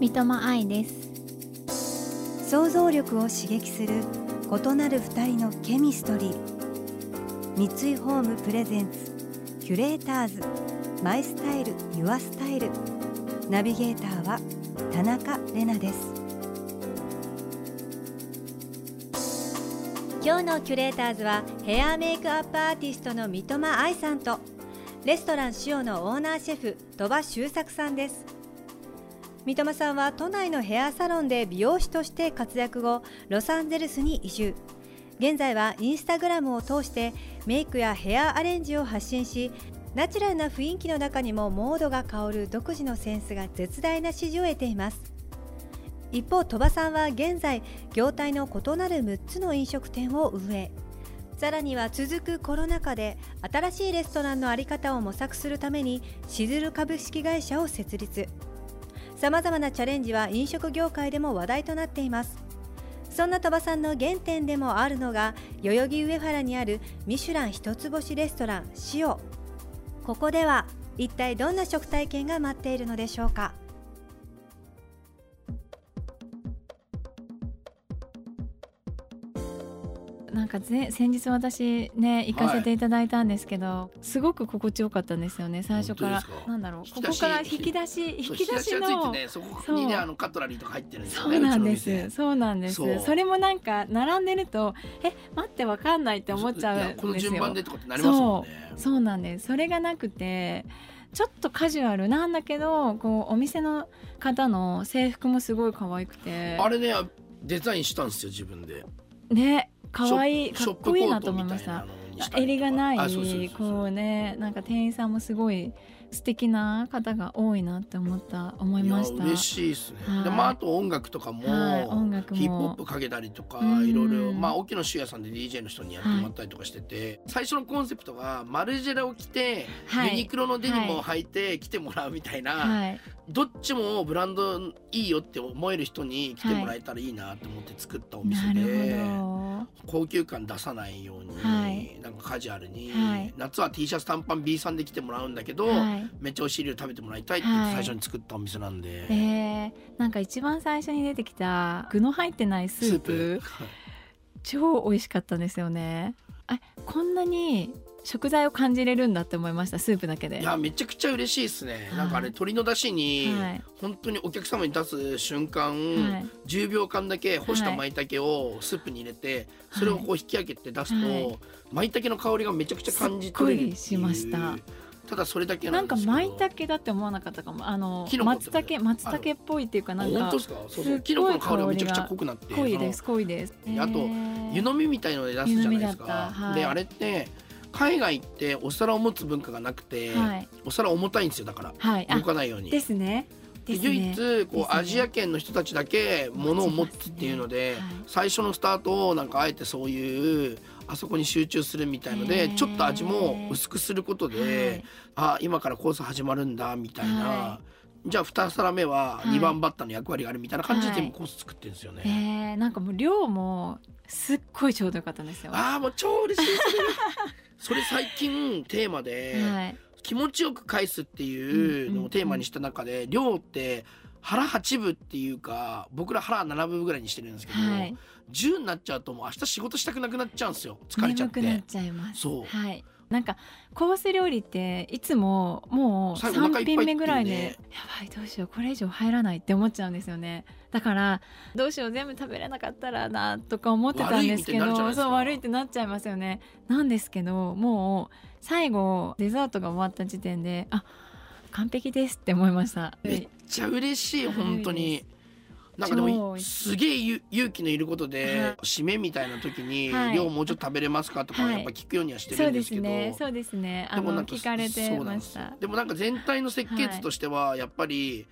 三笘愛です想像力を刺激する異なる二人のケミストリー。三井ホームプレゼンツキュレーターズマイスタイルユアスタイルナビゲーターは田中れなです。今日のキュレーターズはヘアメイクアップアーティストの三笘愛さんとレストラン塩のオーナーシェフ鳥羽周作さんです。三笘さんは都内のヘアサロンで美容師として活躍後ロサンゼルスに移住。現在はインスタグラムを通してメイクやヘアアレンジを発信しナチュラルな雰囲気の中にもモードが香る独自のセンスが絶大な支持を得ています。一方鳥羽さんは現在業態の異なる6つの飲食店を運営。さらには続くコロナ禍で新しいレストランの在り方を模索するためにしずる株式会社を設立。さまざまなチャレンジは飲食業界でも話題となっています。そんな鳥羽さんの原点でもあるのが代々木上原にあるミシュラン一つ星レストラン塩ここでは一体どんな食体験が待っているのでしょうか。かぜ先日私ね行かせていただいたんですけど、はい、すごく心地よかったんですよね最初から。なんだろうここから引き出し引き出しの、ね、そこにねあのカットラリーとか入ってるんですよねそうなんです。そうなんです。それもなんか並んでるとえ待ってわかんないって思っちゃうんですよ。この順番でとかってなりますもんね。そうなんです。それがなくてちょっとカジュアルなんだけどこうお店の方の制服もすごい可愛くて。あれねデザインしたんですよ自分で。ね可愛いかっこいいなと思いました。襟がないこうねなんか店員さんもすごい素敵な方が多いなって思った思いました。嬉しいですね、はい、でまああと音楽とかも、はい、音楽ヒップホップかけたりとかいろいろまあ沖野修也さんで DJ の人にやってもらったりとかしてて、はい、最初のコンセプトがマルジェラを着て、ユニクロのデニムを履いて来てもらうみたいな、どっちもブランドいいよって思える人に来てもらえたらいいなと思って作ったお店で、高級感出さないように、はい、なんかカジュアルに、はい、夏は T シャツ短パン B さんで来てもらうんだけど、はい、めっちゃおいしい料理食べてもらいたいって最初に作ったお店なんで、えー、なんか一番最初に出てきた具の入ってないスープ。超美味しかったんですよね。あこんなに食材を感じれるんだって思いましたスープだけで。いやめちゃくちゃ嬉しいですね、はい、なんかあれ鶏の出汁に、はい、本当にお客様に出す瞬間、はい、10秒間だけ干した舞茸をスープに入れて、それをこう引き上げて出すと、はい、舞茸の香りがめちゃくちゃ感じ取れるしましたただそれだけなんか舞茸だって思わなかったかも。あの松茸松茸っぽいっていうかなんか本当ですか？そうそう。キノコの香りがめちゃくちゃ濃くなって濃いです濃いです。あと湯飲みみたいので出すじゃないですか、であれって海外ってお皿を持つ文化がなくて、はい、お皿重たいんですよだから、はい、動かないように。ですね。で唯一こう、アジア圏の人たちだけ物を持つっていうので、最初のスタートをなんかあえてそういうあそこに集中するみたいのでちょっと味も薄くすることで、あ今からコース始まるんだみたいな。じゃあ2皿目は2番バッターの役割があるみたいな感じでコース作ってるんですよね。はいえー、なんかもう量もすっごいちょうどよかったんですよ。ああもう超嬉しいそれ。最近テーマで、はい、気持ちよく返すっていうのをテーマにした中で、量って腹8分っていうか僕ら腹7分ぐらいにしてるんですけど、はい、10になっちゃうともう明日仕事したくなくなっちゃうんですよ。疲れちゃって。眠くなっちゃいます。そう、はい。なんかコース料理っていつももう3品目ぐらいで、ね、やばいどうしようこれ以上入らないって思っちゃうんですよね。だからどうしよう全部食べれなかったらなとか思ってたんですけどそう悪いってなっちゃいますよね。なんですけどもう最後デザートが終わった時点であ完璧ですって思いました。めっちゃ嬉しい。本当になんかでもすげえ勇気のいることで、はい、締めみたいな時に、はい、量もうちょっと食べれますか？とかやっぱ聞くようにはしてるんですけど、はい、そうですね。でもなんか聞かれてました。でもなんか全体の設計図としてはやっぱり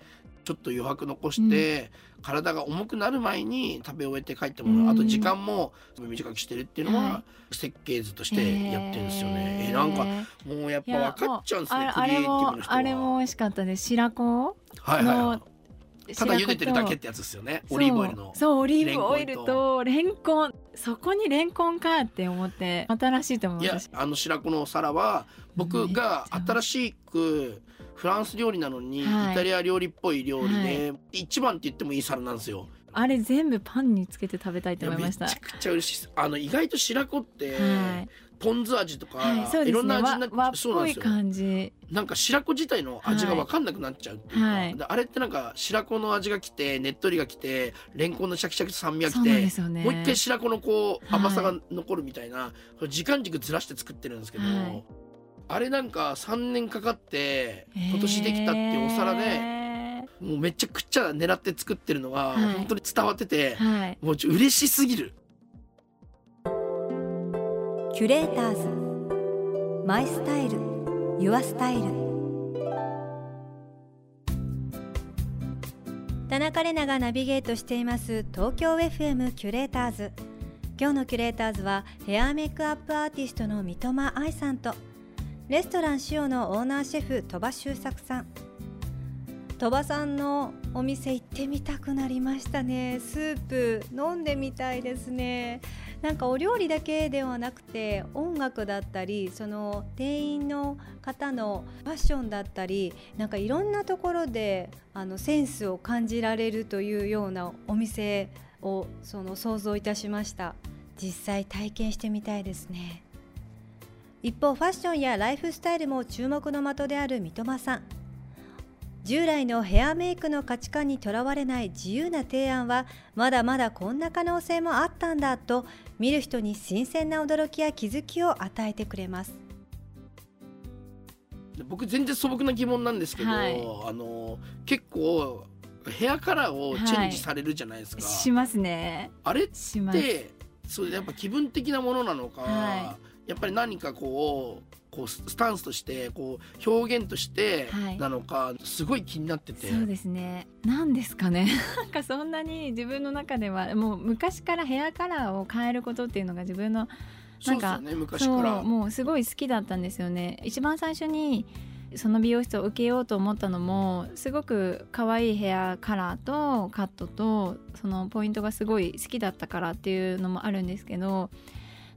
ちょっと余白残して、うん、体が重くなる前に食べ終えて帰ってもらう、うん、あと時間も短くしてるっていうのは設計図としてやってるんですよね、えー、えー、なんかもうやっぱ分かっちゃうんですねクリエイティブの人は。あれも美味しかったです。白子の、はいはいはいただ茹でてるだけってやつですよね。オリーブオイルのそう。オリーブオイルとレンコンそこにレンコンかって思って新しいと思いやあの白子のお皿は僕が新しくフランス料理なのに、イタリア料理っぽい料理で、はい、一番って言ってもいい皿なんですよ。あれ全部パンにつけて食べたいと思いました。めちゃくちゃ嬉しいあの意外と白子って、はい、ポン酢味とか、はい、いろんな味になってそうなんですよ。感じ。なんか白子自体の味が分かんなくなっちゃうっていうか、はい、あれってなんか白子の味がきてねっとりがきてレンコンのシャキシャキと酸味がきて、ね、もう一回白子のこう甘さが残るみたいな、時間軸ずらして作ってるんですけど、あれなんか3年かかって今年できたっていうお皿で。もうめちゃくちゃ狙って作ってるのが本当に伝わってて、はい、もう嬉しすぎる。キュレーターズ。マイスタイル。ユアスタイル。田中れながナビゲートしています。東京 FM キュレーターズ。今日のキュレーターズはヘアメイクアップアーティストの三笘愛さんとレストラン塩のオーナーシェフ鳥羽周作さん。鳥羽さんのお店行ってみたくなりましたね。スープ飲んでみたいですね。なんかお料理だけではなくて音楽だったりその店員の方のファッションだったりなんかいろんなところであのセンスを感じられるというようなお店をその想像いたしました。実際体験してみたいですね。一方ファッションやライフスタイルも注目の的である三笘さん。従来のヘアメイクの価値観にとらわれない自由な提案はまだまだこんな可能性もあったんだと見る人に新鮮な驚きや気づきを与えてくれます。僕全然素朴な疑問なんですけど、はい、あの結構ヘアカラーをチェンジされるじゃないですか、はい、しますね。あれってそれやっぱ気分的なものなのか、はい、やっぱり何かこうこうスタンスとしてこう表現としてなのか、すごい気になってて、そうですね。何ですかね。なんかそんなに自分の中ではもう昔からヘアカラーを変えることっていうのが自分のなんかね、昔から。もうすごい好きだったんですよね。一番最初にその美容室を受けようと思ったのもすごく可愛いヘアカラーとカットとそのポイントがすごい好きだったからっていうのもあるんですけど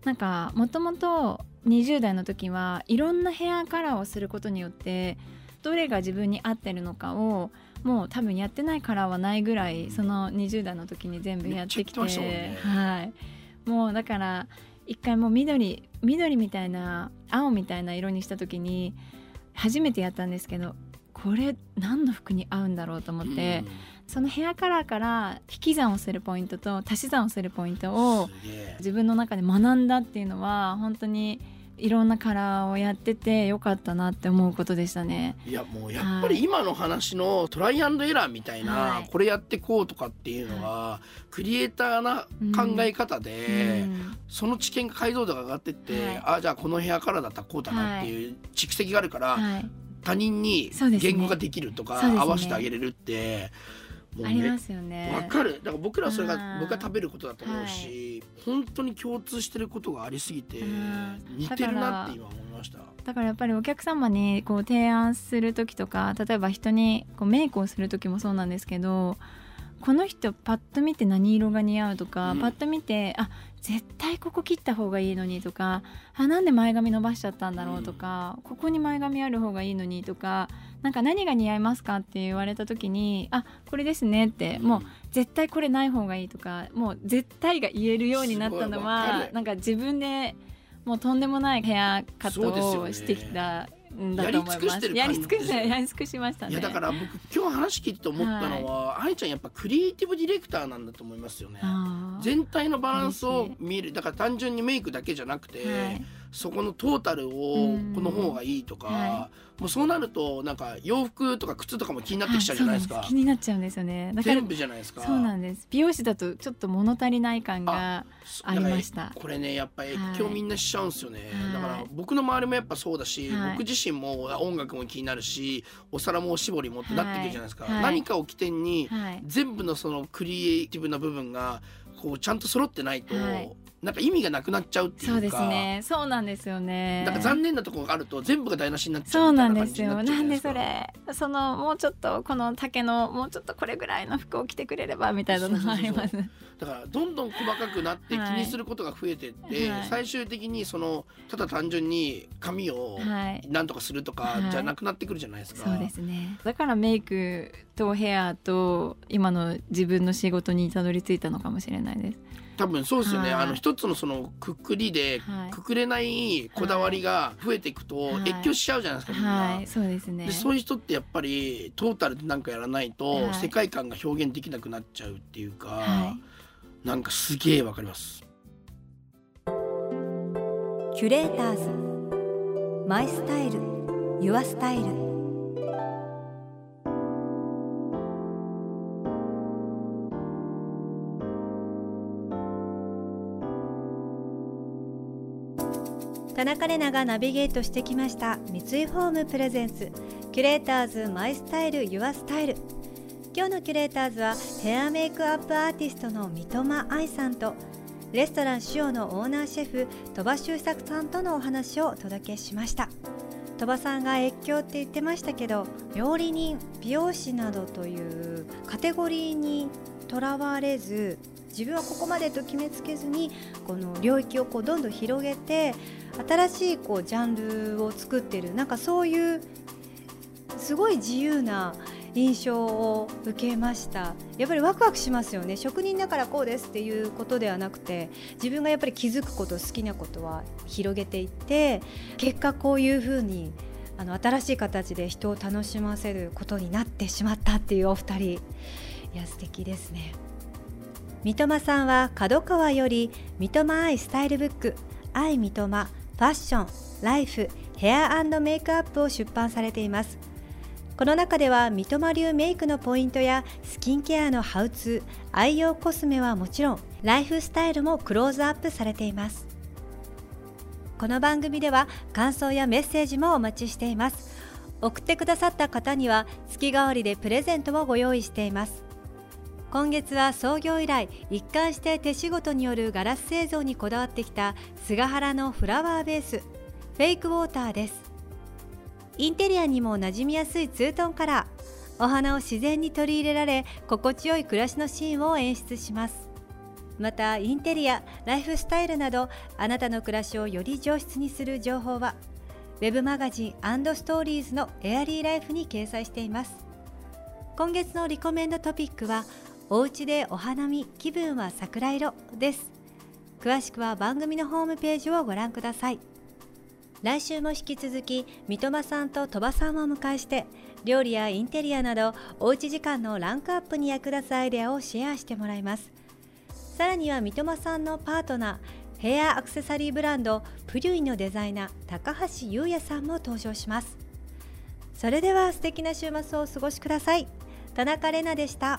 なんかもともと20代の時はいろんなヘアカラーをすることによってどれが自分に合ってるのかをもう多分やってないカラーはないぐらいその20代の時に全部やってきて、ね、はい。もうだから一回もう緑緑みたいな青みたいな色にした時に初めてやったんですけどこれ何の服に合うんだろうと思って、そのヘアカラーから引き算をするポイントと足し算をするポイントを自分の中で学んだっていうのは本当にいろんなカラーをやっててよかったなって思うことでしたね。いやもうやっぱり今の話のトライアンドエラーみたいな、はい、これやってこうとかっていうのは、はい、クリエイターな考え方で、うん、その知見が解像度が上がってって、はい、あじゃあこのヘアカラーだったらこうだなっていう蓄積があるから、他人に言語ができるとか、ね、合わせてあげれるって。ありますよね。わかる。だから僕らそれが僕が食べることだと思うし、はい、本当に共通してることがありすぎて似てるなって今思いました。だからやっぱりお客様にこう提案する時とか例えば人にこうメイクをする時もそうなんですけどこの人パッと見て何色が似合うとか、うん、パッと見てあ絶対ここ切った方がいいのにとかあなんで前髪伸ばしちゃったんだろうとか、うん、ここに前髪ある方がいいのにとかなんか何が似合いますかって言われた時にあこれですねって、もう絶対これない方がいいとかもう絶対が言えるようになったのはなんか自分でもうとんでもないヘアカットをしてきた。やり尽くしてるやり尽くしやり尽くしましたね。いやだから僕今日話聞いて思ったのは、はい、愛ちゃんやっぱクリエイティブディレクターなんだと思いますよね。全体のバランスを見る。だから単純にメイクだけじゃなくて、はい、そこのトータルをこの方がいいとか、はい、もうそうなるとなんか洋服とか靴とかも気になってきちゃうじゃないですか。気になっちゃうんですよね。全部じゃないですか。そうなんです。美容師だとちょっと物足りない感がありました。これねやっぱ影響みんなしちゃうんですよね、はい、だから僕の周りもやっぱそうだし、はい、僕自身も音楽も気になるしお皿もおしぼりもってなってくるじゃないですか、何かを起点に全部のそのクリエイティブな部分がこうちゃんと揃ってないと、なんか意味がなくなっちゃうっていうか。そうですね。そうなんですよね。なんか残念なところがあると全部が台無しになっちゃうそうなんですよ。なんでそれ。そのもうちょっとこの竹のもうちょっとこれぐらいの服を着てくれればみたいなのがあります。だからどんどん細かくなって気にすることが増えてって、はい、最終的にそのただ単純に髪をなんとかするとかじゃなくなってくるじゃないですか、はい、そうですね。だからメイクとヘアと今の自分の仕事にたどり着いたのかもしれないです多分そうですよね、はい、あの一つのそのくくりでくくれないこだわりが増えていくと越境しちゃうじゃないですか、はい、そうですね。でそういう人ってやっぱりトータルで何かやらないと世界観が表現できなくなっちゃうっていうか、はい、なんかすげえわかります。キュレーターズ。マイスタイル。ユアスタイル田中れながナビゲートしてきました。三井ホームプレゼンツ。キュレーターズマイスタイルユアスタイル。今日のキュレーターズはヘアメイクアップアーティストの三笘愛さんとレストランシオのオーナーシェフ鳥羽周作さんとのお話をお届けしました。鳥羽さんが越境って言ってましたけど料理人美容師などというカテゴリーにとらわれず自分はここまでと決めつけずにこの領域をこうどんどん広げて新しいこうジャンルを作ってるなんかそういうすごい自由な印象を受けました。やっぱりワクワクしますよね。職人だからこうですっていうことではなくて自分がやっぱり気づくこと好きなことは広げていって結果こういうふうにあの新しい形で人を楽しませることになってしまったっていうお二人。いや素敵ですね。三笘さんは角川より三笘愛スタイルブック愛三笘ファッション、ライフ、ヘアメイクアップを出版されています。この中では三笘流メイクのポイントやスキンケアのハウツー愛用コスメはもちろんライフスタイルもクローズアップされています。この番組では感想やメッセージもお待ちしています。送ってくださった方には月替わりでプレゼントをご用意しています。今月は創業以来一貫して手仕事によるガラス製造にこだわってきた菅原のフラワーベースフェイクウォーターです。インテリアにも馴染みやすいツートンカラー。お花を自然に取り入れられ心地よい暮らしのシーンを演出します。またインテリアライフスタイルなどあなたの暮らしをより上質にする情報は web マガジンストーリーズのエアリーライフに掲載しています。今月のリコメンドトピックはお家でお花見気分は桜色です。詳しくは番組のホームページをご覧ください。来週も引き続き三笘さんと鳥羽さんをお迎えして料理やインテリアなどおうち時間のランクアップに役立つアイデアをシェアしてもらいます。さらには三笘さんのパートナーヘアアクセサリーブランドプリュイのデザイナー高橋優也さんも登場します。それでは素敵な週末をお過ごしください。田中れなでした。